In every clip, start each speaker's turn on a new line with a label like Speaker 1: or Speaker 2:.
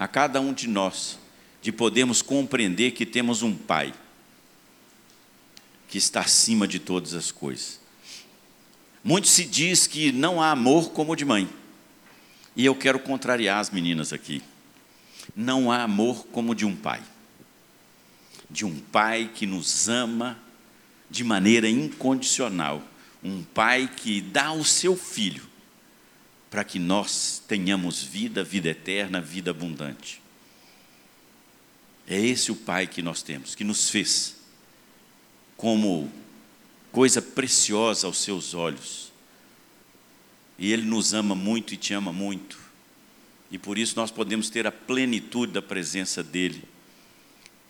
Speaker 1: a cada um de nós de podermos compreender que temos um Pai que está acima de todas as coisas. Muito se diz que não há amor como o de mãe. E eu quero contrariar as meninas aqui. Não há amor como o de um pai. De um pai que nos ama de maneira incondicional. Um pai que dá o seu filho para que nós tenhamos vida, vida eterna, vida abundante. É esse o pai que nós temos, que nos fez como coisa preciosa aos seus olhos. E Ele nos ama muito e te ama muito. E por isso nós podemos ter a plenitude da presença dEle,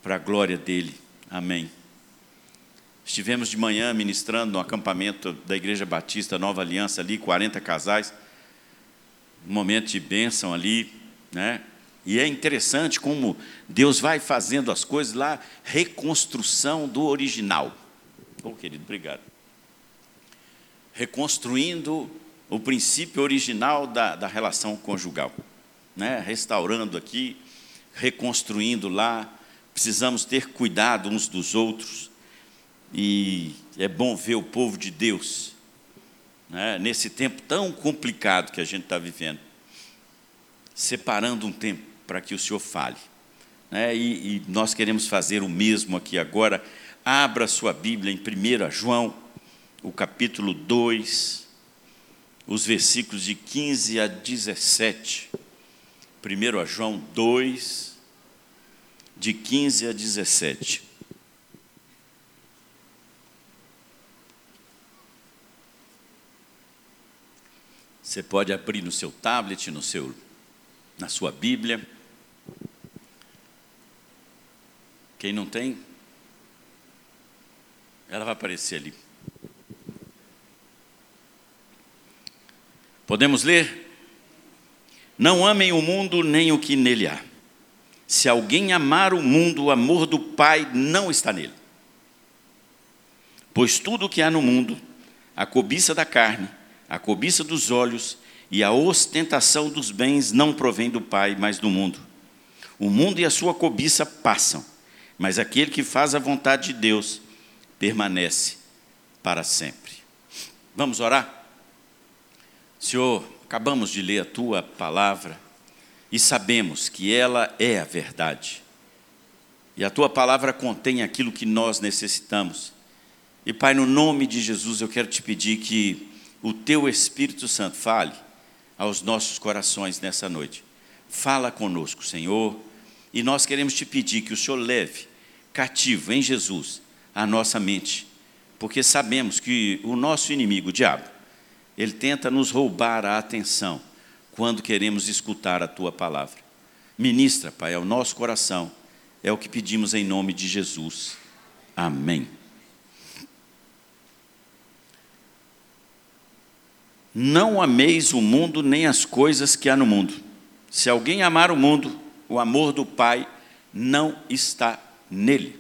Speaker 1: para a glória dEle. Amém. Estivemos de manhã ministrando no acampamento da Igreja Batista Nova Aliança, ali, 40 casais. Um momento de bênção ali, né? E é interessante como Deus vai fazendo as coisas lá, reconstrução do original. Oh, querido, obrigado. Reconstruindo o princípio original da, da relação conjugal. Né? Restaurando aqui, reconstruindo lá. Precisamos ter cuidado uns dos outros. E é bom ver o povo de Deus, né? nesse tempo tão complicado que a gente está vivendo, separando um tempo para que o Senhor fale. Né? E, e nós queremos fazer o mesmo aqui agora. Abra sua Bíblia em 1 João, o capítulo 2, os versículos de 15 a 17. 1 João 2, de 15 a 17. Você pode abrir no seu tablet, no seu, na sua Bíblia. Quem não tem, ela vai aparecer ali. Podemos ler? Não amem o mundo nem o que nele há. Se alguém amar o mundo, o amor do Pai não está nele. Pois tudo o que há no mundo, a cobiça da carne, a cobiça dos olhos e a ostentação dos bens não provém do Pai, mas do mundo. O mundo e a sua cobiça passam, mas aquele que faz a vontade de Deus permanece para sempre. Vamos orar? Senhor, acabamos de ler a tua palavra e sabemos que ela é a verdade. E a tua palavra contém aquilo que nós necessitamos. E Pai, no nome de Jesus, eu quero te pedir que o teu Espírito Santo fale aos nossos corações nessa noite. Fala conosco, Senhor, e nós queremos te pedir que o Senhor leve cativo em Jesus a nossa mente, porque sabemos que o nosso inimigo, o diabo, ele tenta nos roubar a atenção quando queremos escutar a tua palavra. Ministra, Pai, ao nosso coração, é o que pedimos em nome de Jesus. Amém. Não ameis o mundo nem as coisas que há no mundo. Se alguém amar o mundo, o amor do Pai não está nele.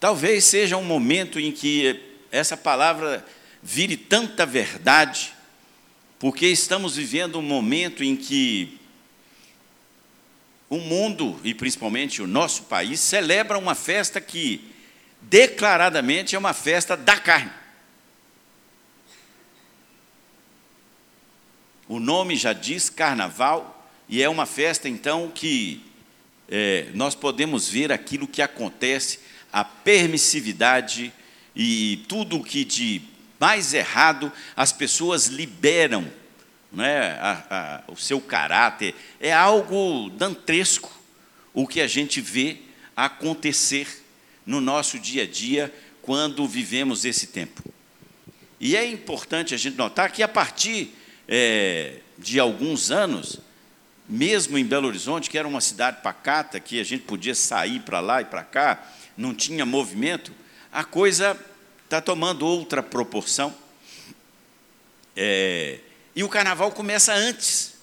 Speaker 1: Talvez seja um momento em que essa palavra vire tanta verdade, porque estamos vivendo um momento em que o mundo, e principalmente o nosso país, celebra uma festa que declaradamente é uma festa da carne. O nome já diz carnaval, e é uma festa então que é, nós podemos ver aquilo que acontece, a permissividade e tudo o que de mais errado as pessoas liberam, né, a, a, o seu caráter. É algo dantesco o que a gente vê acontecer no nosso dia a dia quando vivemos esse tempo. E é importante a gente notar que a partir é, de alguns anos, mesmo em Belo Horizonte, que era uma cidade pacata, que a gente podia sair para lá e para cá, não tinha movimento, a coisa está tomando outra proporção. É, e o carnaval começa antes.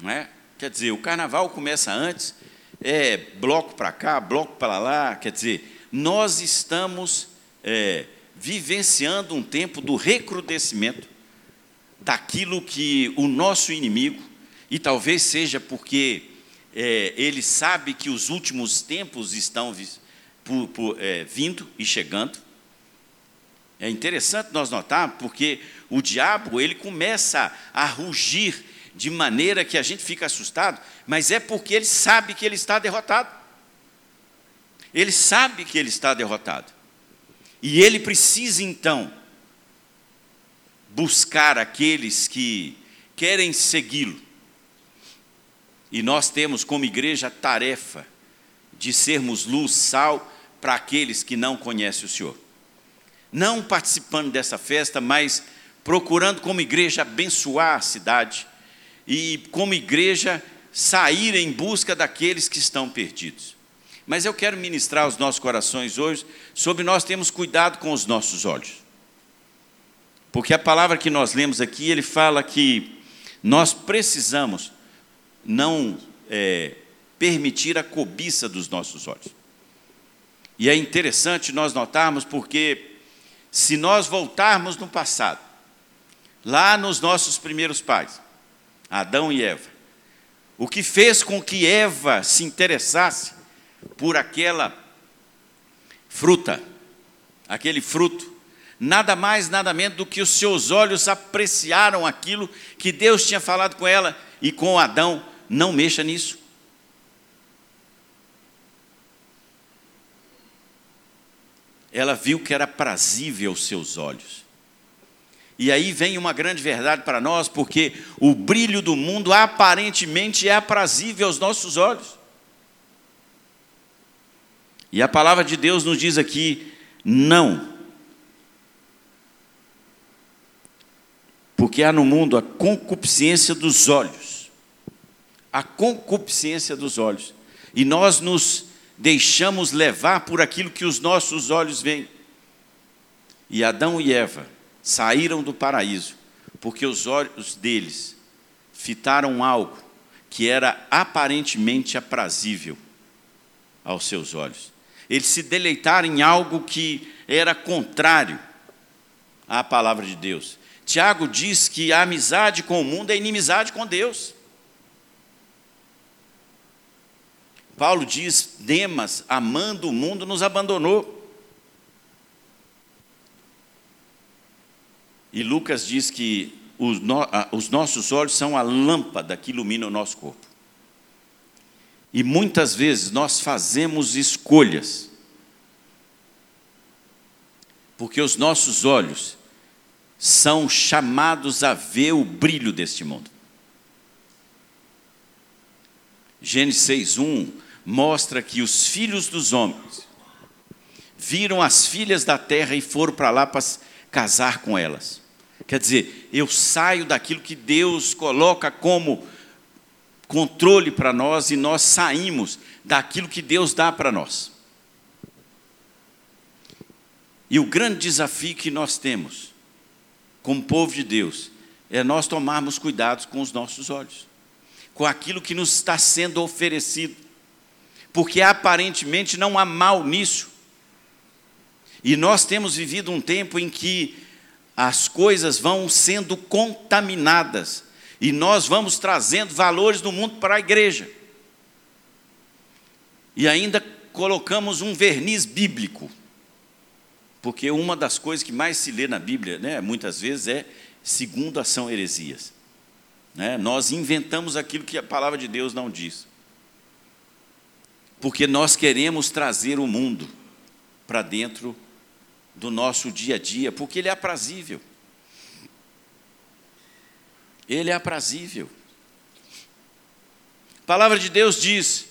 Speaker 1: Não é? Quer dizer, o carnaval começa antes, é bloco para cá, bloco para lá, quer dizer, nós estamos é, vivenciando um tempo do recrudescimento daquilo que o nosso inimigo E talvez seja porque é, ele sabe que os últimos tempos estão por, por, é, vindo e chegando. É interessante nós notar, porque o diabo ele começa a rugir de maneira que a gente fica assustado, mas é porque ele sabe que ele está derrotado. Ele sabe que ele está derrotado. E ele precisa então buscar aqueles que querem segui-lo. E nós temos como igreja a tarefa de sermos luz, sal para aqueles que não conhecem o Senhor. Não participando dessa festa, mas procurando como igreja abençoar a cidade e como igreja sair em busca daqueles que estão perdidos. Mas eu quero ministrar aos nossos corações hoje sobre nós termos cuidado com os nossos olhos. Porque a palavra que nós lemos aqui, ele fala que nós precisamos não é, permitir a cobiça dos nossos olhos. E é interessante nós notarmos porque, se nós voltarmos no passado, lá nos nossos primeiros pais, Adão e Eva, o que fez com que Eva se interessasse por aquela fruta, aquele fruto, nada mais, nada menos do que os seus olhos apreciaram aquilo que Deus tinha falado com ela e com Adão: não mexa nisso. Ela viu que era prazível aos seus olhos. E aí vem uma grande verdade para nós, porque o brilho do mundo aparentemente é aprazível aos nossos olhos. E a palavra de Deus nos diz aqui: não. Porque há no mundo a concupiscência dos olhos. A concupiscência dos olhos. E nós nos deixamos levar por aquilo que os nossos olhos veem. E Adão e Eva saíram do paraíso, porque os olhos deles fitaram algo que era aparentemente aprazível aos seus olhos. Eles se deleitaram em algo que era contrário à palavra de Deus. Tiago diz que a amizade com o mundo é inimizade com Deus. Paulo diz: Demas, amando o mundo, nos abandonou. E Lucas diz que os, no, os nossos olhos são a lâmpada que ilumina o nosso corpo. E muitas vezes nós fazemos escolhas, porque os nossos olhos são chamados a ver o brilho deste mundo. Gênesis 6:1 mostra que os filhos dos homens viram as filhas da terra e foram para lá para casar com elas. Quer dizer, eu saio daquilo que Deus coloca como controle para nós e nós saímos daquilo que Deus dá para nós. E o grande desafio que nós temos, como povo de Deus, é nós tomarmos cuidados com os nossos olhos, com aquilo que nos está sendo oferecido, porque aparentemente não há mal nisso. E nós temos vivido um tempo em que as coisas vão sendo contaminadas e nós vamos trazendo valores do mundo para a igreja. E ainda colocamos um verniz bíblico, porque uma das coisas que mais se lê na Bíblia, né, muitas vezes, é segundo são heresias. Né? Nós inventamos aquilo que a palavra de Deus não diz, porque nós queremos trazer o mundo para dentro do nosso dia a dia, porque ele é aprazível. Ele é aprazível. A palavra de Deus diz: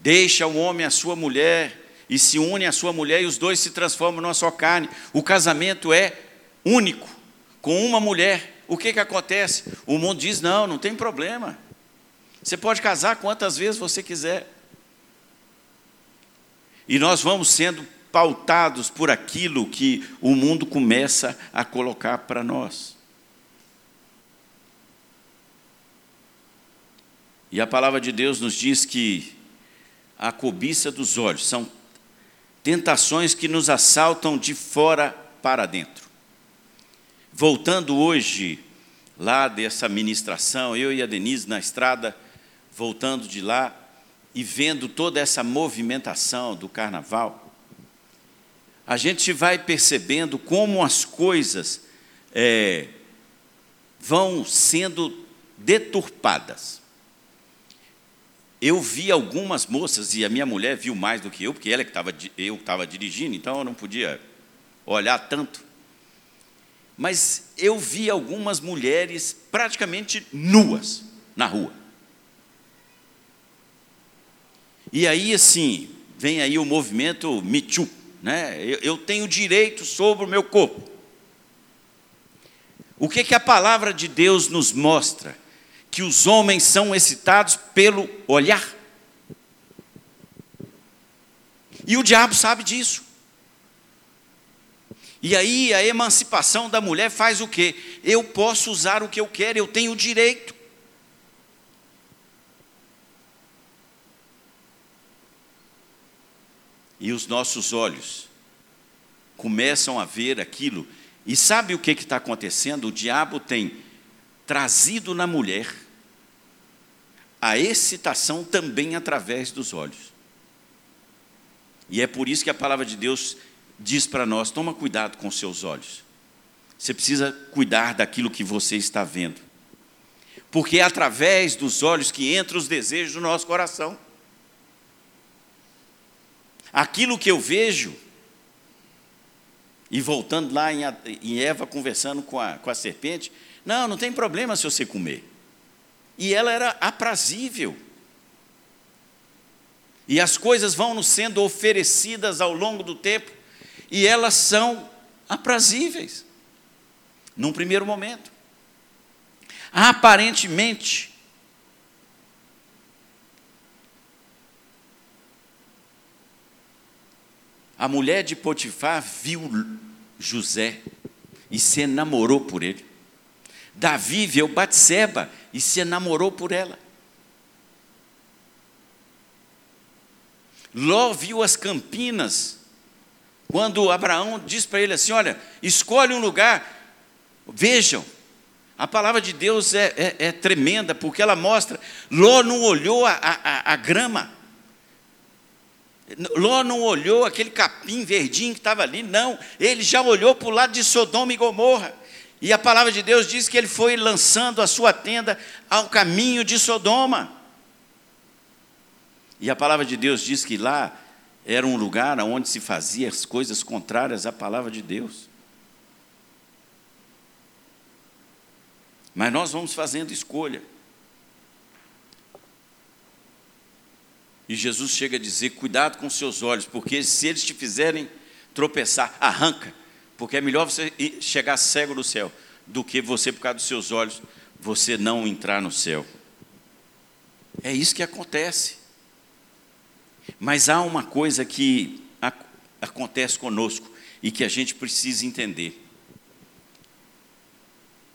Speaker 1: Deixa o homem a sua mulher e se une à sua mulher e os dois se transformam numa só carne. O casamento é único, com uma mulher. O que, que acontece? O mundo diz: não, não tem problema. Você pode casar quantas vezes você quiser. E nós vamos sendo pautados por aquilo que o mundo começa a colocar para nós. E a palavra de Deus nos diz que a cobiça dos olhos são tentações que nos assaltam de fora para dentro. Voltando hoje lá dessa ministração, eu e a Denise na estrada, voltando de lá e vendo toda essa movimentação do carnaval, a gente vai percebendo como as coisas é, vão sendo deturpadas. Eu vi algumas moças, e a minha mulher viu mais do que eu, porque ela que estava, eu estava dirigindo, então eu não podia olhar tanto. Mas eu vi algumas mulheres praticamente nuas na rua. E aí, assim, vem aí o movimento Me Too, né? eu, eu tenho direito sobre o meu corpo. O que, que a palavra de Deus nos mostra? Que os homens são excitados pelo olhar. E o diabo sabe disso. E aí a emancipação da mulher faz o quê? Eu posso usar o que eu quero, eu tenho direito. E os nossos olhos começam a ver aquilo. E sabe o que está acontecendo? O diabo tem trazido na mulher a excitação também através dos olhos. E é por isso que a palavra de Deus diz para nós: toma cuidado com seus olhos. Você precisa cuidar daquilo que você está vendo. Porque é através dos olhos que entram os desejos do nosso coração. Aquilo que eu vejo, e voltando lá em Eva conversando com a, com a serpente, não, não tem problema se você comer. E ela era aprazível. E as coisas vão nos sendo oferecidas ao longo do tempo, e elas são aprazíveis, num primeiro momento. Aparentemente, a mulher de Potifar viu José e se enamorou por ele. Davi viu Batseba e se enamorou por ela. Ló viu as campinas quando Abraão diz para ele assim: Olha, escolhe um lugar, vejam, a palavra de Deus é, é, é tremenda, porque ela mostra, Ló não olhou a, a, a grama, Ló não olhou aquele capim verdinho que estava ali, não, ele já olhou para o lado de Sodoma e Gomorra, e a palavra de Deus diz que ele foi lançando a sua tenda ao caminho de Sodoma. E a palavra de Deus diz que lá era um lugar onde se fazia as coisas contrárias à palavra de Deus. Mas nós vamos fazendo escolha. E Jesus chega a dizer: cuidado com seus olhos, porque se eles te fizerem tropeçar, arranca, porque é melhor você chegar cego no céu do que você, por causa dos seus olhos, você não entrar no céu. É isso que acontece. Mas há uma coisa que acontece conosco e que a gente precisa entender.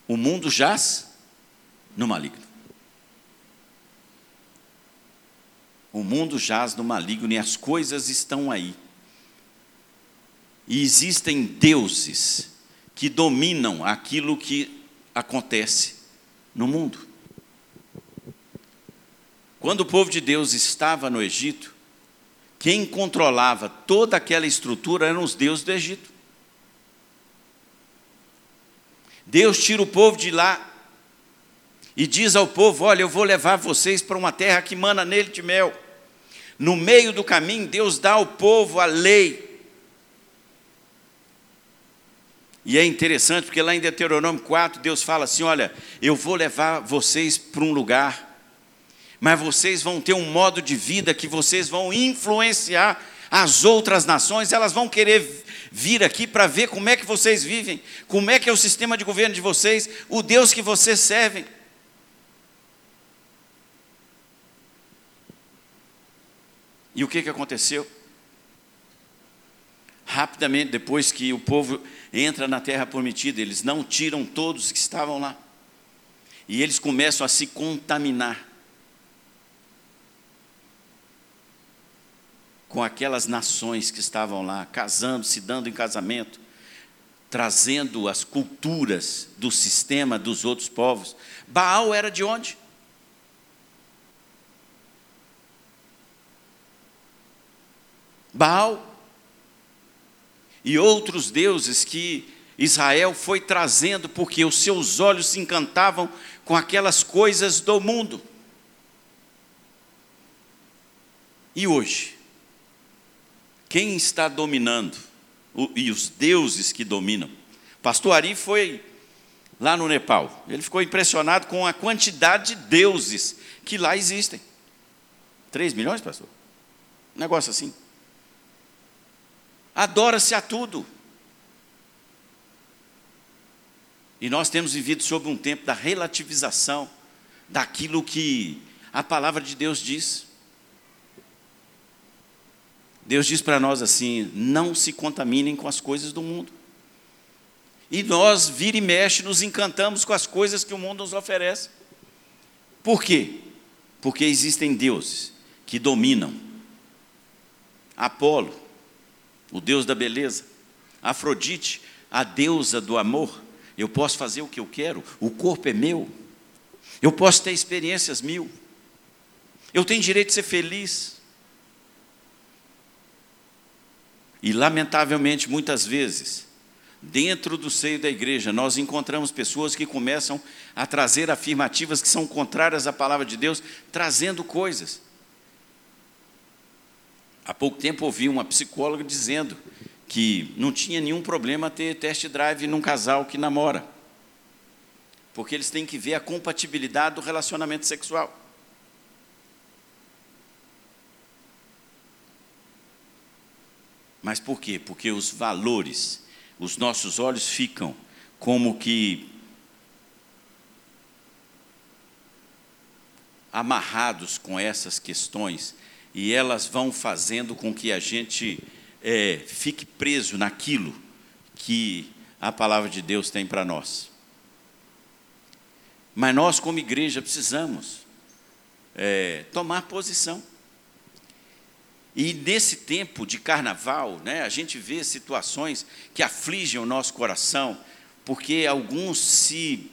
Speaker 1: O mundo jaz no maligno. O mundo jaz no maligno e as coisas estão aí. E existem deuses que dominam aquilo que acontece no mundo. Quando o povo de Deus estava no Egito, quem controlava toda aquela estrutura eram os deuses do Egito. Deus tira o povo de lá e diz ao povo: Olha, eu vou levar vocês para uma terra que mana nele de mel. No meio do caminho, Deus dá ao povo a lei. E é interessante porque lá em Deuteronômio 4, Deus fala assim: Olha, eu vou levar vocês para um lugar mas vocês vão ter um modo de vida que vocês vão influenciar as outras nações, elas vão querer vir aqui para ver como é que vocês vivem, como é que é o sistema de governo de vocês, o Deus que vocês servem. E o que, que aconteceu? Rapidamente, depois que o povo entra na terra prometida, eles não tiram todos que estavam lá. E eles começam a se contaminar. com aquelas nações que estavam lá, casando, se dando em casamento. trazendo as culturas do sistema dos outros povos. Baal era de onde? Baal e outros deuses que Israel foi trazendo porque os seus olhos se encantavam com aquelas coisas do mundo. E hoje? Quem está dominando? E os deuses que dominam? Pastor Ari foi lá no Nepal. Ele ficou impressionado com a quantidade de deuses que lá existem. 3 milhões, pastor? Um negócio assim. Adora-se a tudo. E nós temos vivido sob um tempo da relativização daquilo que a palavra de Deus diz. Deus diz para nós assim: não se contaminem com as coisas do mundo. E nós, vira e mexe, nos encantamos com as coisas que o mundo nos oferece. Por quê? Porque existem deuses que dominam. Apolo, o deus da beleza. Afrodite, a deusa do amor. Eu posso fazer o que eu quero, o corpo é meu. Eu posso ter experiências mil. Eu tenho direito de ser feliz. E, lamentavelmente, muitas vezes, dentro do seio da igreja, nós encontramos pessoas que começam a trazer afirmativas que são contrárias à palavra de Deus, trazendo coisas. Há pouco tempo ouvi uma psicóloga dizendo que não tinha nenhum problema ter test drive num casal que namora, porque eles têm que ver a compatibilidade do relacionamento sexual. Mas por quê? Porque os valores, os nossos olhos ficam como que amarrados com essas questões e elas vão fazendo com que a gente é, fique preso naquilo que a palavra de Deus tem para nós. Mas nós, como igreja, precisamos é, tomar posição. E nesse tempo de carnaval, né, a gente vê situações que afligem o nosso coração, porque alguns se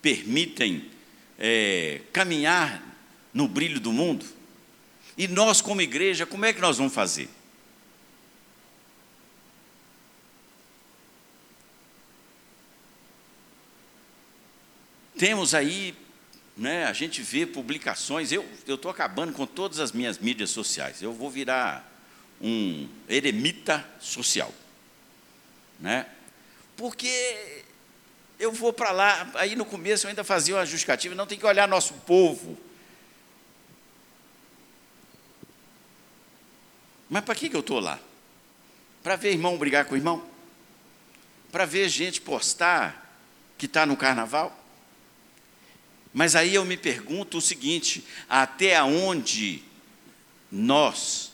Speaker 1: permitem é, caminhar no brilho do mundo. E nós, como igreja, como é que nós vamos fazer? Temos aí né, a gente vê publicações, eu estou acabando com todas as minhas mídias sociais, eu vou virar um eremita social. Né? Porque eu vou para lá, aí no começo eu ainda fazia uma justificativa, não tem que olhar nosso povo. Mas para que, que eu estou lá? Para ver irmão brigar com irmão? Para ver gente postar que está no carnaval? Mas aí eu me pergunto o seguinte: até onde nós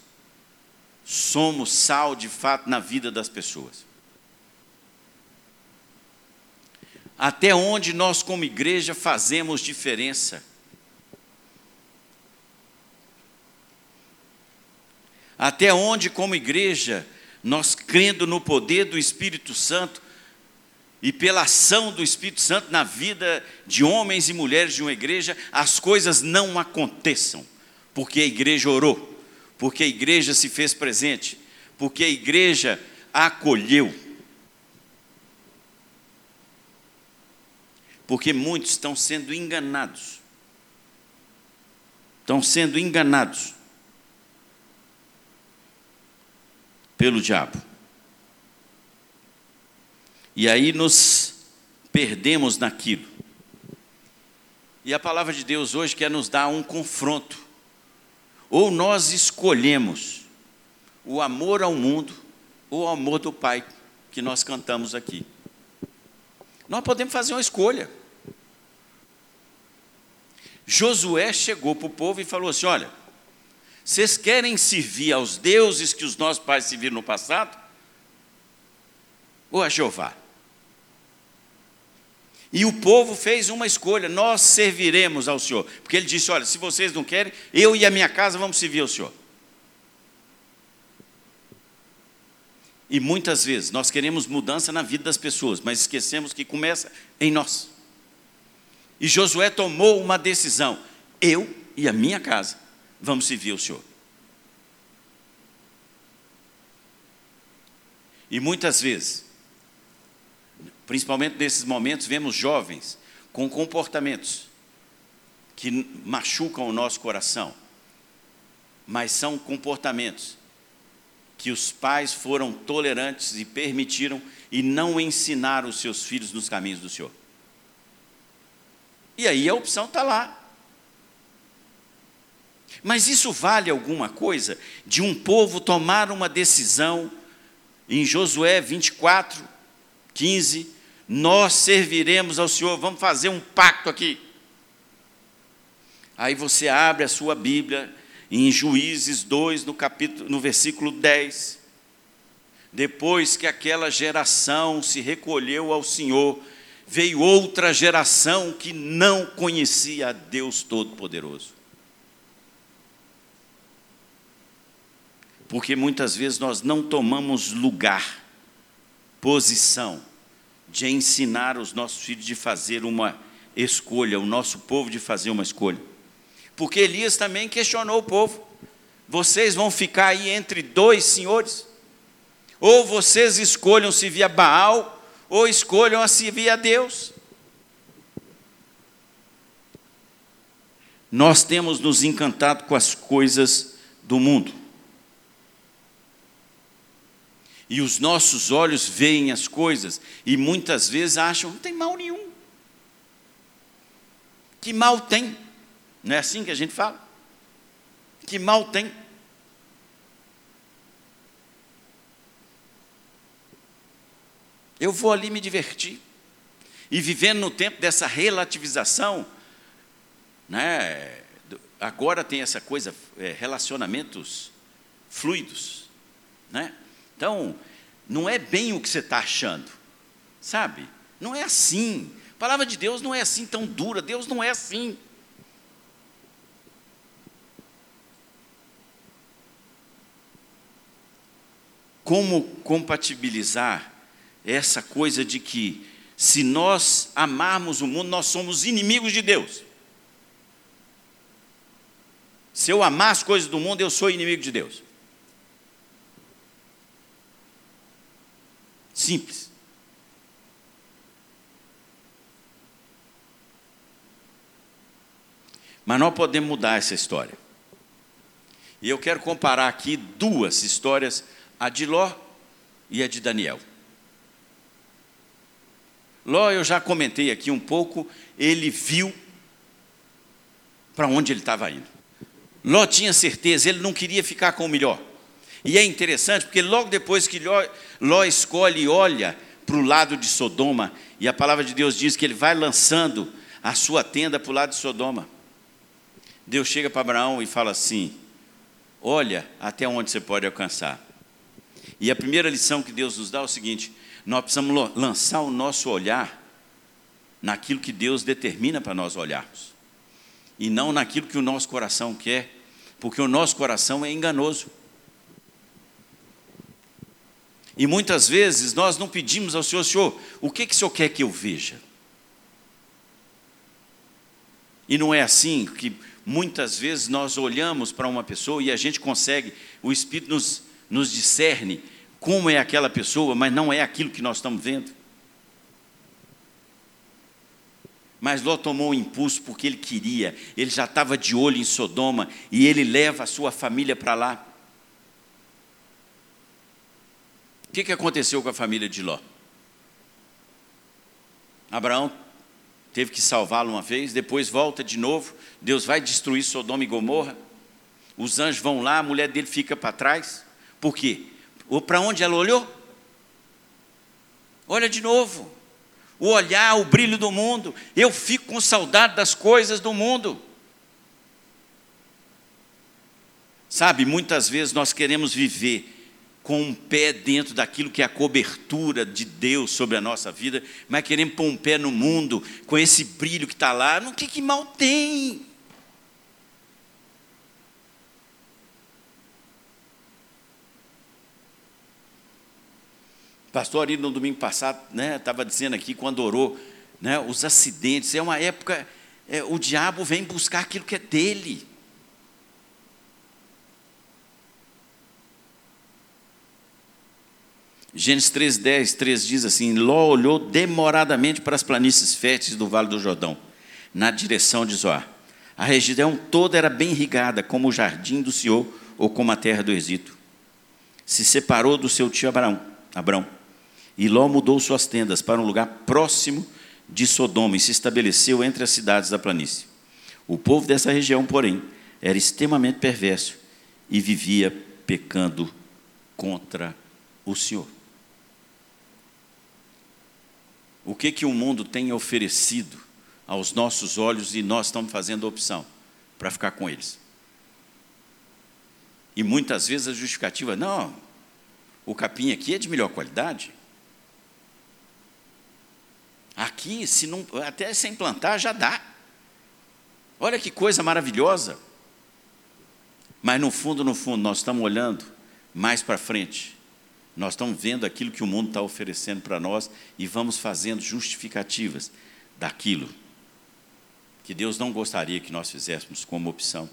Speaker 1: somos sal de fato na vida das pessoas? Até onde nós, como igreja, fazemos diferença? Até onde, como igreja, nós crendo no poder do Espírito Santo, e pela ação do Espírito Santo na vida de homens e mulheres de uma igreja, as coisas não aconteçam, porque a igreja orou, porque a igreja se fez presente, porque a igreja acolheu. Porque muitos estão sendo enganados. Estão sendo enganados pelo diabo. E aí nos perdemos naquilo. E a palavra de Deus hoje quer nos dar um confronto. Ou nós escolhemos o amor ao mundo ou o amor do Pai, que nós cantamos aqui. Nós podemos fazer uma escolha. Josué chegou para o povo e falou assim: Olha, vocês querem servir aos deuses que os nossos pais serviram no passado? Ou a Jeová? E o povo fez uma escolha: nós serviremos ao Senhor. Porque ele disse: Olha, se vocês não querem, eu e a minha casa vamos servir ao Senhor. E muitas vezes nós queremos mudança na vida das pessoas, mas esquecemos que começa em nós. E Josué tomou uma decisão: eu e a minha casa vamos servir o Senhor. E muitas vezes, principalmente nesses momentos, vemos jovens com comportamentos que machucam o nosso coração, mas são comportamentos que os pais foram tolerantes e permitiram e não ensinaram os seus filhos nos caminhos do Senhor. E aí a opção está lá. Mas isso vale alguma coisa de um povo tomar uma decisão em Josué 24, 15, nós serviremos ao Senhor, vamos fazer um pacto aqui. Aí você abre a sua Bíblia em Juízes 2, no capítulo, no versículo 10. Depois que aquela geração se recolheu ao Senhor, veio outra geração que não conhecia a Deus Todo-Poderoso. Porque muitas vezes nós não tomamos lugar, posição, de ensinar os nossos filhos de fazer uma escolha, o nosso povo de fazer uma escolha. Porque Elias também questionou o povo: vocês vão ficar aí entre dois senhores? Ou vocês escolham se via Baal, ou escolham se via Deus. Nós temos nos encantado com as coisas do mundo. E os nossos olhos veem as coisas e muitas vezes acham, não tem mal nenhum. Que mal tem? Não é assim que a gente fala? Que mal tem? Eu vou ali me divertir. E vivendo no tempo dessa relativização, né, agora tem essa coisa, é, relacionamentos fluidos. Né? Então, não é bem o que você está achando, sabe? Não é assim. A palavra de Deus não é assim tão dura, Deus não é assim. Como compatibilizar essa coisa de que, se nós amarmos o mundo, nós somos inimigos de Deus? Se eu amar as coisas do mundo, eu sou inimigo de Deus. Simples. Mas nós podemos mudar essa história. E eu quero comparar aqui duas histórias, a de Ló e a de Daniel. Ló, eu já comentei aqui um pouco, ele viu para onde ele estava indo. Ló tinha certeza, ele não queria ficar com o melhor. E é interessante porque logo depois que Ló, Ló escolhe e olha para o lado de Sodoma, e a palavra de Deus diz que ele vai lançando a sua tenda para o lado de Sodoma. Deus chega para Abraão e fala assim: Olha até onde você pode alcançar. E a primeira lição que Deus nos dá é o seguinte: nós precisamos lançar o nosso olhar naquilo que Deus determina para nós olharmos, e não naquilo que o nosso coração quer, porque o nosso coração é enganoso. E muitas vezes nós não pedimos ao Senhor, Senhor, o que, que o Senhor quer que eu veja? E não é assim que muitas vezes nós olhamos para uma pessoa e a gente consegue, o Espírito nos, nos discerne como é aquela pessoa, mas não é aquilo que nós estamos vendo. Mas Ló tomou o impulso porque ele queria, ele já estava de olho em Sodoma e ele leva a sua família para lá. O que, que aconteceu com a família de Ló? Abraão teve que salvá-lo uma vez, depois volta de novo, Deus vai destruir Sodoma e Gomorra, os anjos vão lá, a mulher dele fica para trás, por quê? Para onde ela olhou? Olha de novo, o olhar, o brilho do mundo, eu fico com saudade das coisas do mundo. Sabe, muitas vezes nós queremos viver com um pé dentro daquilo que é a cobertura de Deus sobre a nossa vida, mas queremos pôr um pé no mundo, com esse brilho que está lá, no que, que mal tem? pastor ali no domingo passado estava né, dizendo aqui, quando orou, né, os acidentes, é uma época, é, o diabo vem buscar aquilo que é dele. Gênesis 3,10, 3 diz assim: Ló olhou demoradamente para as planícies férteis do Vale do Jordão, na direção de Zoar. A região toda era bem irrigada, como o jardim do Senhor ou como a terra do Egito. Se separou do seu tio Abraão, Abraão e Ló mudou suas tendas para um lugar próximo de Sodoma e se estabeleceu entre as cidades da planície. O povo dessa região, porém, era extremamente perverso e vivia pecando contra o Senhor. O que que o mundo tem oferecido aos nossos olhos e nós estamos fazendo a opção para ficar com eles? E muitas vezes a justificativa, não, o capim aqui é de melhor qualidade. Aqui, se não, até sem plantar, já dá. Olha que coisa maravilhosa. Mas no fundo, no fundo, nós estamos olhando mais para frente. Nós estamos vendo aquilo que o mundo está oferecendo para nós e vamos fazendo justificativas daquilo que Deus não gostaria que nós fizéssemos como opção.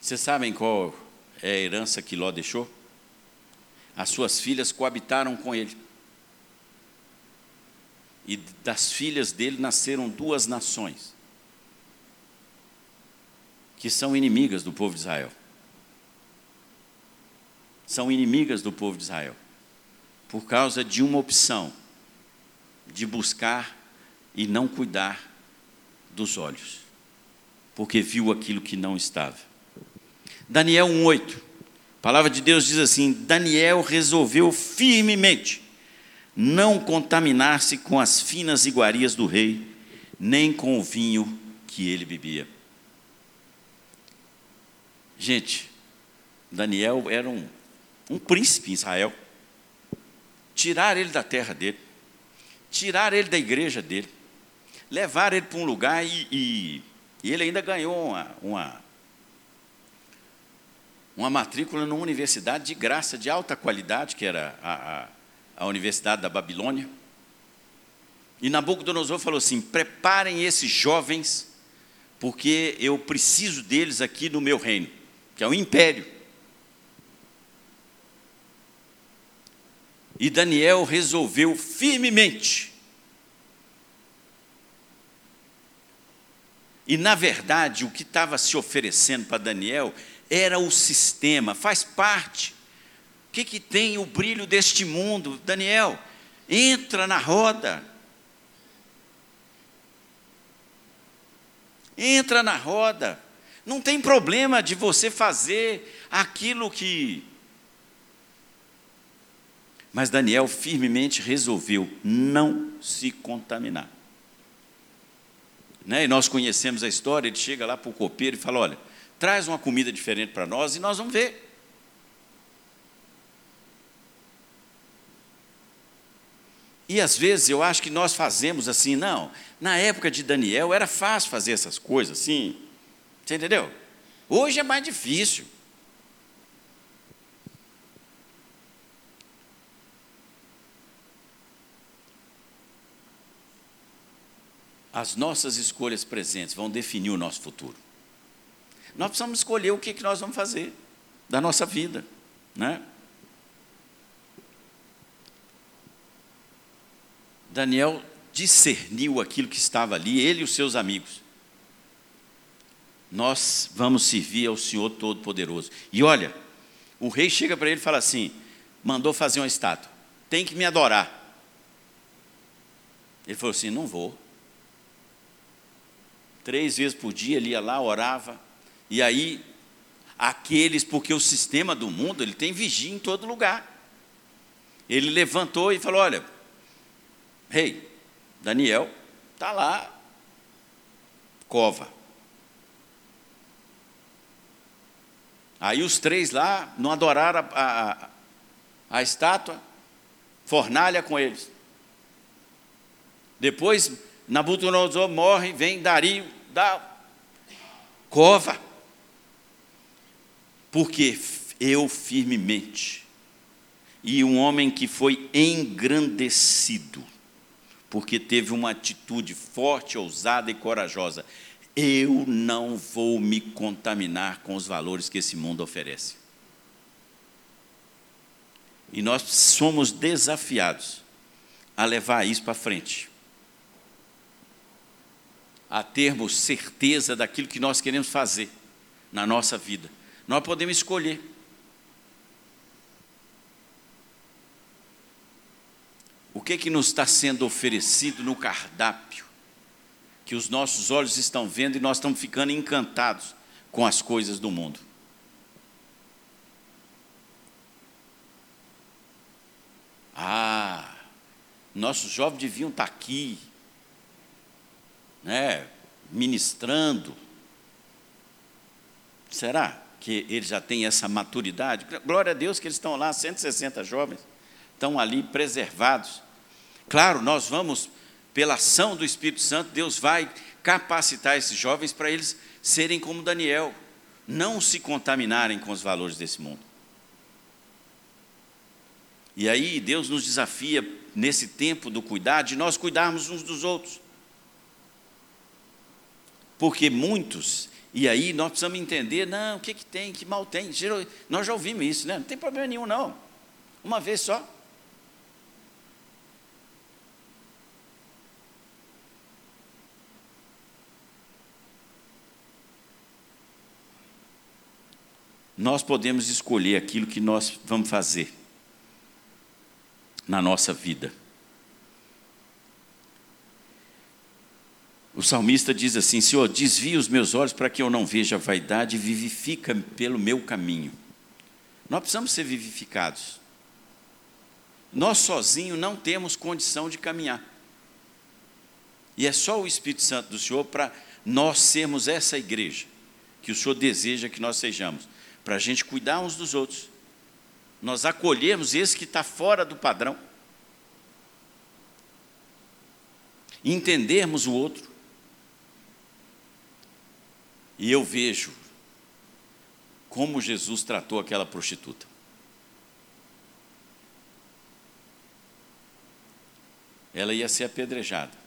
Speaker 1: Vocês sabem qual é a herança que Ló deixou? As suas filhas coabitaram com ele. E das filhas dele nasceram duas nações que são inimigas do povo de Israel são inimigas do povo de Israel, por causa de uma opção de buscar e não cuidar dos olhos, porque viu aquilo que não estava. Daniel 1:8. A palavra de Deus diz assim: Daniel resolveu firmemente não contaminar-se com as finas iguarias do rei, nem com o vinho que ele bebia. Gente, Daniel era um um príncipe em Israel, tirar ele da terra dele, tirar ele da igreja dele, levar ele para um lugar e, e, e ele ainda ganhou uma, uma, uma matrícula numa universidade de graça, de alta qualidade, que era a, a, a Universidade da Babilônia. E Nabucodonosor falou assim: preparem esses jovens, porque eu preciso deles aqui no meu reino, que é o império. E Daniel resolveu firmemente. E, na verdade, o que estava se oferecendo para Daniel era o sistema, faz parte. O que, que tem o brilho deste mundo? Daniel, entra na roda. Entra na roda. Não tem problema de você fazer aquilo que mas Daniel firmemente resolveu não se contaminar. Né? E nós conhecemos a história, ele chega lá para o copeiro e fala: olha, traz uma comida diferente para nós e nós vamos ver. E às vezes eu acho que nós fazemos assim, não, na época de Daniel era fácil fazer essas coisas assim, você entendeu? Hoje é mais difícil. As nossas escolhas presentes vão definir o nosso futuro. Nós precisamos escolher o que, nós vamos fazer da nossa vida. Né? Daniel discerniu aquilo que estava ali, ele e os seus amigos. Nós vamos servir ao Senhor Todo-Poderoso. E olha, o rei chega para ele e fala assim: mandou fazer uma estátua, tem que me adorar. Ele falou assim: não vou. Três vezes por dia ele ia lá, orava. E aí, aqueles, porque o sistema do mundo, ele tem vigia em todo lugar. Ele levantou e falou: Olha, rei, Daniel está lá, cova. Aí os três lá não adoraram a, a, a estátua, fornalha com eles. Depois Nabucodonosor morre, vem Dario, dá cova. Porque eu firmemente e um homem que foi engrandecido, porque teve uma atitude forte, ousada e corajosa. Eu não vou me contaminar com os valores que esse mundo oferece. E nós somos desafiados a levar isso para frente. A termos certeza daquilo que nós queremos fazer na nossa vida. Nós podemos escolher. O que, que nos está sendo oferecido no cardápio? Que os nossos olhos estão vendo e nós estamos ficando encantados com as coisas do mundo. Ah, nossos jovens deviam estar aqui, né, ministrando. Será que eles já têm essa maturidade? Glória a Deus que eles estão lá, 160 jovens, estão ali preservados. Claro, nós vamos, pela ação do Espírito Santo, Deus vai capacitar esses jovens para eles serem como Daniel, não se contaminarem com os valores desse mundo. E aí Deus nos desafia, nesse tempo do cuidado, de nós cuidarmos uns dos outros. Porque muitos, e aí nós precisamos entender, não, o que, que tem, que mal tem. Nós já ouvimos isso, né? Não tem problema nenhum, não. Uma vez só. Nós podemos escolher aquilo que nós vamos fazer na nossa vida. O salmista diz assim: Senhor, desvia os meus olhos para que eu não veja a vaidade e vivifica pelo meu caminho. Nós precisamos ser vivificados. Nós sozinhos não temos condição de caminhar. E é só o Espírito Santo do Senhor para nós sermos essa igreja que o Senhor deseja que nós sejamos, para a gente cuidar uns dos outros, nós acolhermos esse que está fora do padrão, entendermos o outro. E eu vejo como Jesus tratou aquela prostituta. Ela ia ser apedrejada.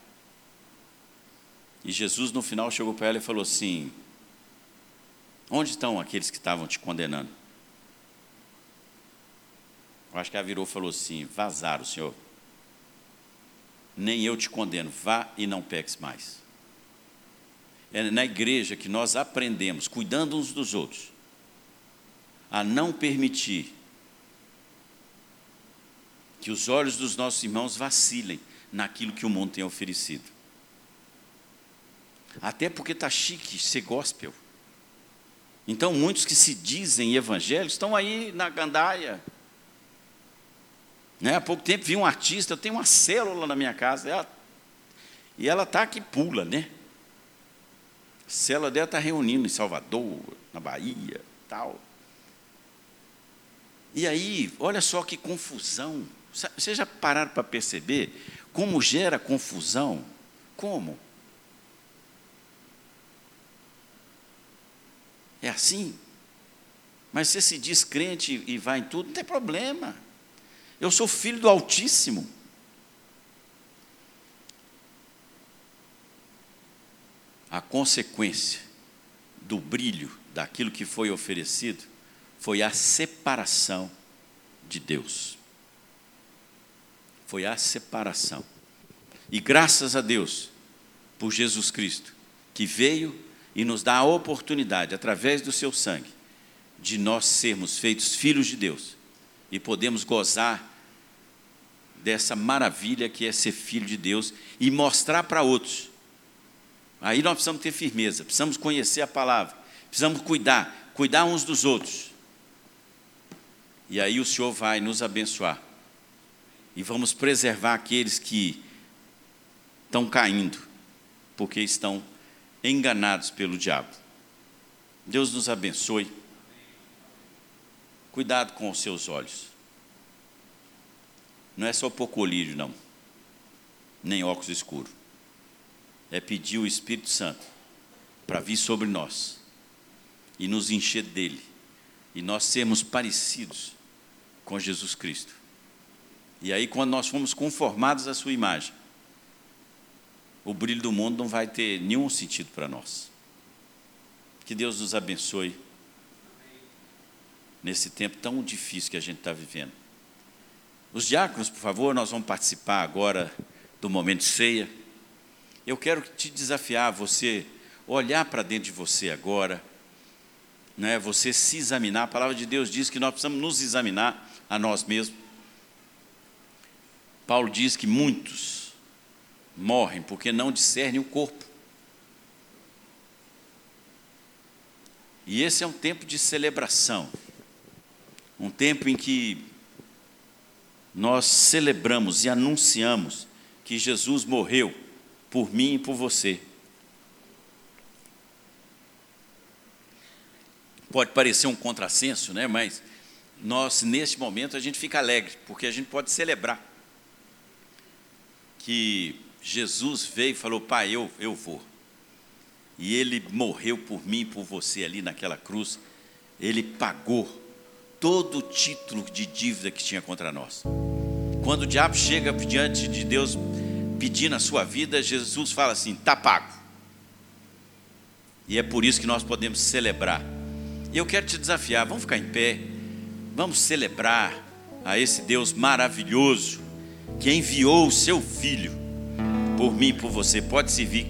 Speaker 1: E Jesus no final chegou para ela e falou assim: Onde estão aqueles que estavam te condenando? Eu acho que ela virou e falou assim: Vazaram, Senhor. Nem eu te condeno, vá e não peques mais. É na igreja que nós aprendemos, cuidando uns dos outros, a não permitir que os olhos dos nossos irmãos vacilem naquilo que o mundo tem oferecido. Até porque está chique ser gospel. Então, muitos que se dizem evangélicos estão aí na gandaia, né? Há pouco tempo vi um artista, eu tenho uma célula na minha casa, e ela está que pula, né? A célula dela está reunindo em Salvador, na Bahia, tal. E aí, olha só que confusão. Vocês já pararam para perceber como gera confusão? Como? É assim? Mas você se diz crente e vai em tudo, não tem problema. Eu sou filho do Altíssimo. A consequência do brilho daquilo que foi oferecido foi a separação de Deus. Foi a separação. E graças a Deus por Jesus Cristo, que veio e nos dá a oportunidade, através do seu sangue, de nós sermos feitos filhos de Deus e podemos gozar dessa maravilha que é ser filho de Deus e mostrar para outros. Aí nós precisamos ter firmeza, precisamos conhecer a palavra, precisamos cuidar, cuidar uns dos outros. E aí o Senhor vai nos abençoar. E vamos preservar aqueles que estão caindo, porque estão enganados pelo diabo. Deus nos abençoe. Cuidado com os seus olhos. Não é só pôr colírio, não. Nem óculos escuros. É pedir o Espírito Santo para vir sobre nós e nos encher dele. E nós sermos parecidos com Jesus Cristo. E aí, quando nós fomos conformados à Sua imagem, o brilho do mundo não vai ter nenhum sentido para nós. Que Deus nos abençoe nesse tempo tão difícil que a gente está vivendo. Os diáconos, por favor, nós vamos participar agora do momento de ceia. Eu quero te desafiar, você olhar para dentro de você agora, né, você se examinar. A palavra de Deus diz que nós precisamos nos examinar a nós mesmos. Paulo diz que muitos morrem porque não discernem o corpo. E esse é um tempo de celebração, um tempo em que nós celebramos e anunciamos que Jesus morreu por mim e por você. Pode parecer um contrassenso, né? mas nós, neste momento, a gente fica alegre, porque a gente pode celebrar que Jesus veio e falou: Pai, eu, eu vou. E ele morreu por mim e por você ali naquela cruz. Ele pagou todo o título de dívida que tinha contra nós. Quando o diabo chega diante de Deus pedindo a sua vida, Jesus fala assim: está pago. E é por isso que nós podemos celebrar. E eu quero te desafiar, vamos ficar em pé, vamos celebrar a esse Deus maravilhoso que enviou o seu filho por mim e por você. Pode se vir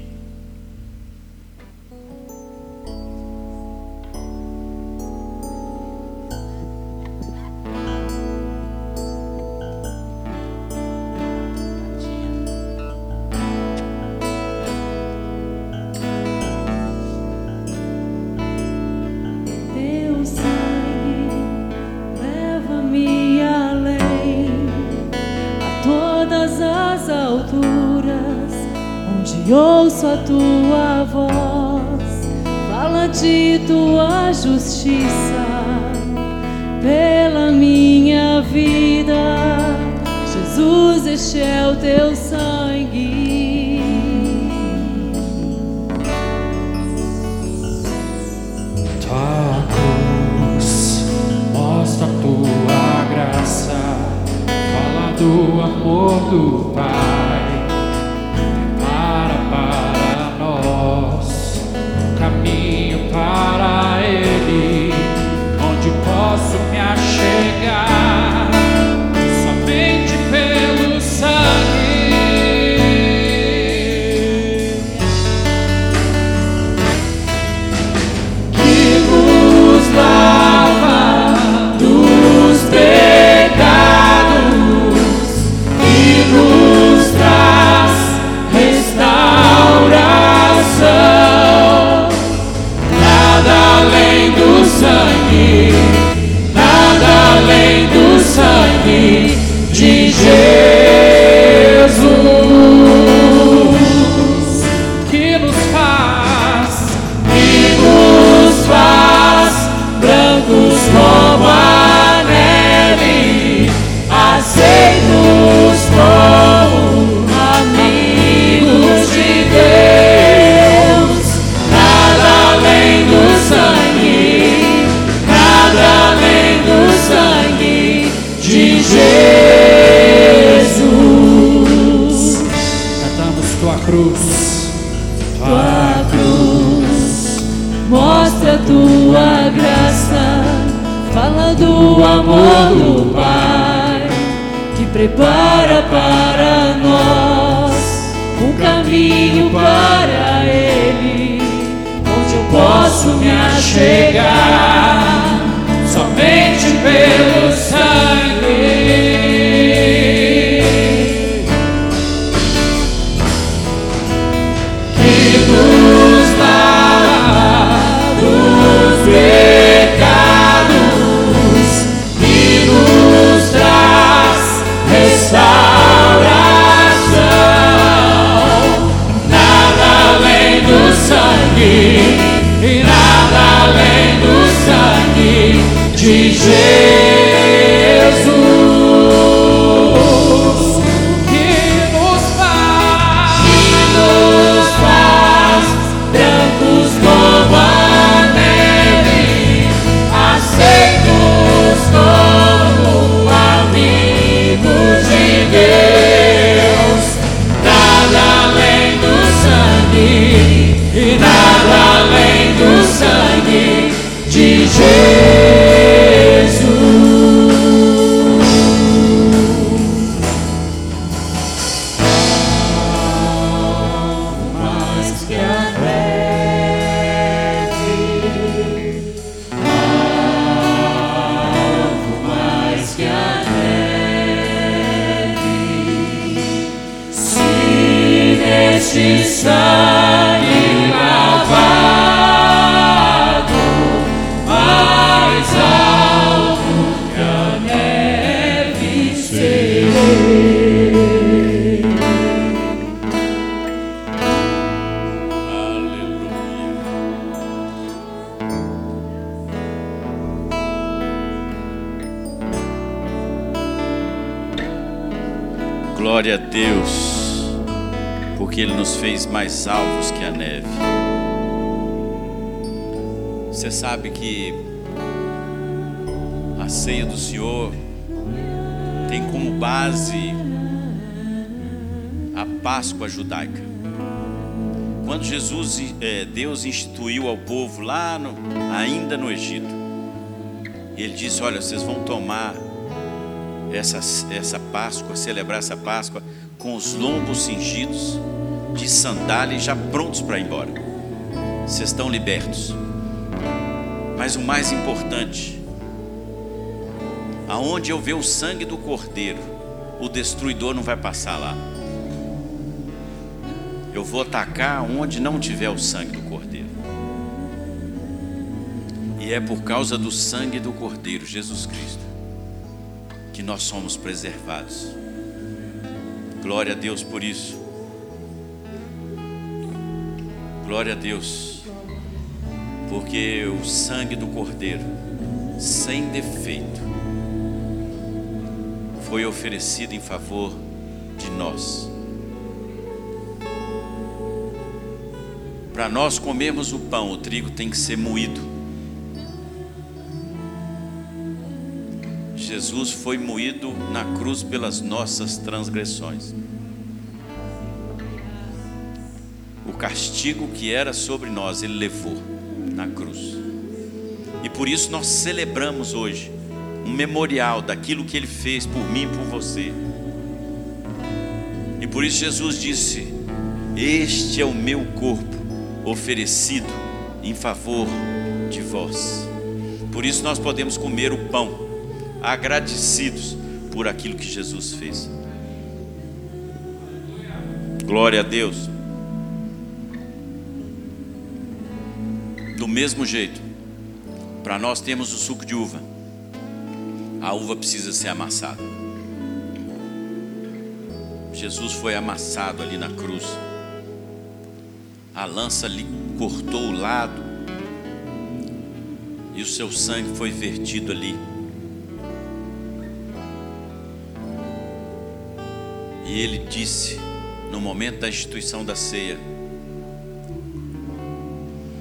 Speaker 2: ouço a tua voz, fala de tua justiça pela minha vida. Jesus, este é o teu sangue.
Speaker 3: Tua cruz mostra a tua graça, fala do amor do
Speaker 2: prepara de
Speaker 1: Jesus. A ceia do Senhor tem como base a Páscoa judaica. Quando Jesus, eh, Deus instituiu ao povo lá no, ainda no Egito, Ele disse: Olha, vocês vão tomar essa, essa Páscoa, celebrar essa Páscoa com os lombos cingidos, de sandália e já prontos para ir embora. Vocês estão libertos. Mas o mais importante, aonde eu ver o sangue do cordeiro, o destruidor não vai passar lá. Eu vou atacar onde não tiver o sangue do cordeiro. E é por causa do sangue do cordeiro, Jesus Cristo, que nós somos preservados. Glória a Deus por isso. Glória a Deus. Porque o sangue do Cordeiro, sem defeito, foi oferecido em favor de nós. Para nós comermos o pão, o trigo tem que ser moído. Jesus foi moído na cruz pelas nossas transgressões. O castigo que era sobre nós, Ele levou na cruz. E por isso nós celebramos hoje um memorial daquilo que Ele fez por mim e por você. E por isso Jesus disse: Este é o meu corpo oferecido em favor de vós. Por isso nós podemos comer o pão agradecidos por aquilo que Jesus fez. Glória a Deus. Do mesmo jeito, para nós temos o suco de uva. A uva precisa ser amassada. Jesus foi amassado ali na cruz. A lança lhe cortou o lado. E o seu sangue foi vertido ali. E ele disse, no momento da instituição da ceia: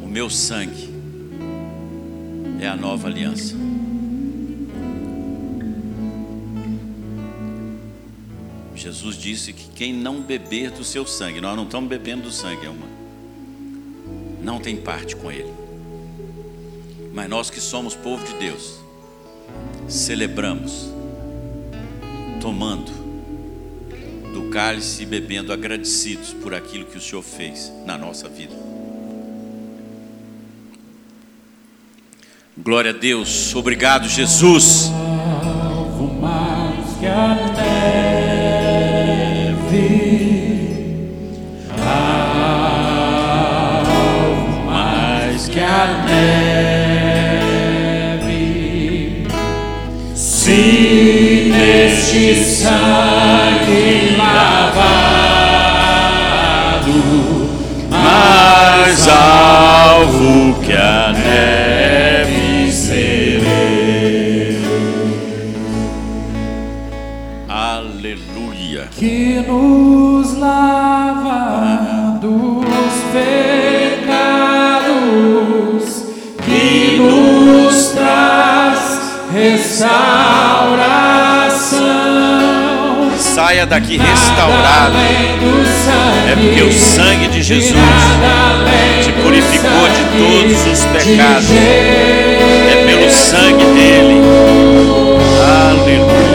Speaker 1: O meu sangue é a nova aliança. Jesus disse que quem não beber do seu sangue, nós não estamos bebendo do sangue, é não tem parte com ele. Mas nós que somos povo de Deus, celebramos, tomando do cálice e bebendo, agradecidos por aquilo que o Senhor fez na nossa vida. Glória a Deus, obrigado, Jesus. Daqui restaurado. É porque o sangue de Jesus te purificou de todos os pecados. É pelo sangue dele. Aleluia.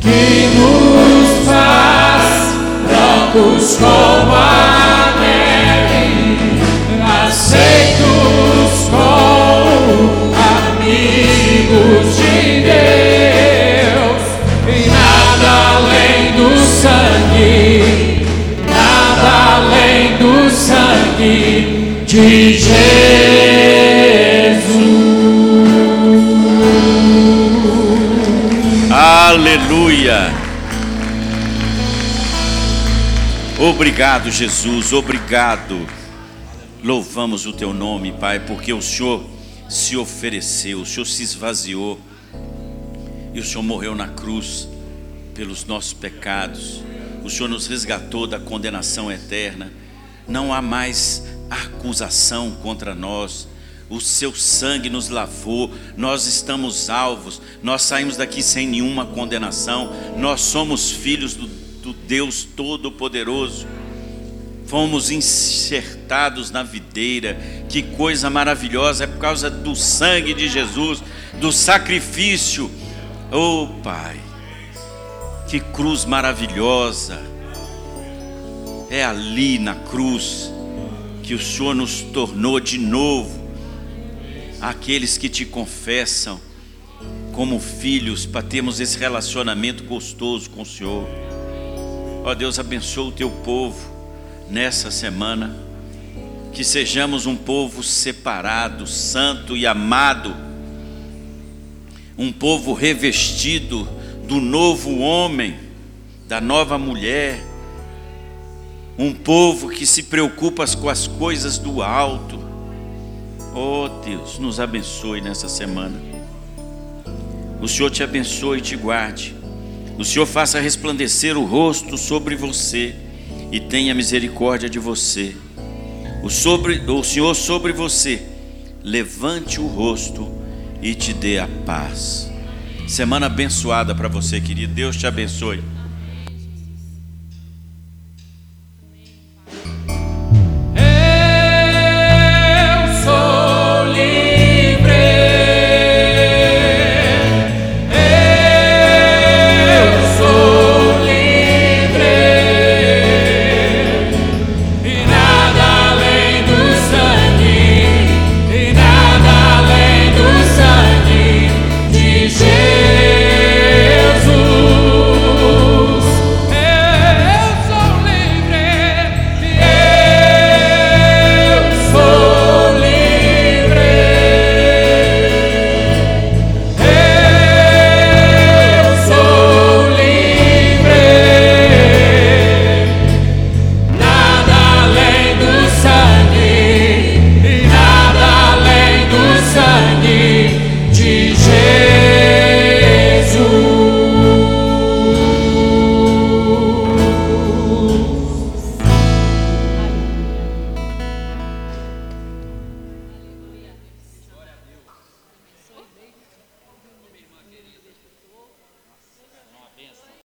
Speaker 3: que nos faz brancos como a neve, aceitos como amigos de Deus, sangue de Jesus.
Speaker 1: Aleluia. Obrigado, Jesus, obrigado. Louvamos o teu nome, Pai, porque o Senhor se ofereceu, o Senhor se esvaziou e o Senhor morreu na cruz pelos nossos pecados. O Senhor nos resgatou da condenação eterna. Não há mais acusação contra nós. O seu sangue nos lavou, nós estamos salvos, nós saímos daqui sem nenhuma condenação, nós somos filhos do, do Deus Todo-Poderoso fomos enxertados na videira. Que coisa maravilhosa, é por causa do sangue de Jesus, do sacrifício. Oh, Pai, que cruz maravilhosa. É ali na cruz que o Senhor nos tornou de novo. Aqueles que te confessam como filhos para termos esse relacionamento gostoso com o Senhor. Ó Deus, abençoa o teu povo nessa semana, que sejamos um povo separado, santo e amado, um povo revestido do novo homem, da nova mulher, um povo que se preocupa com as coisas do alto. Oh Deus, nos abençoe nessa semana. O Senhor te abençoe e te guarde. O Senhor faça resplandecer o rosto sobre você e tenha misericórdia de você. O, sobre, o Senhor sobre você levante o rosto e te dê a paz. Semana abençoada para você, querido. Deus te abençoe.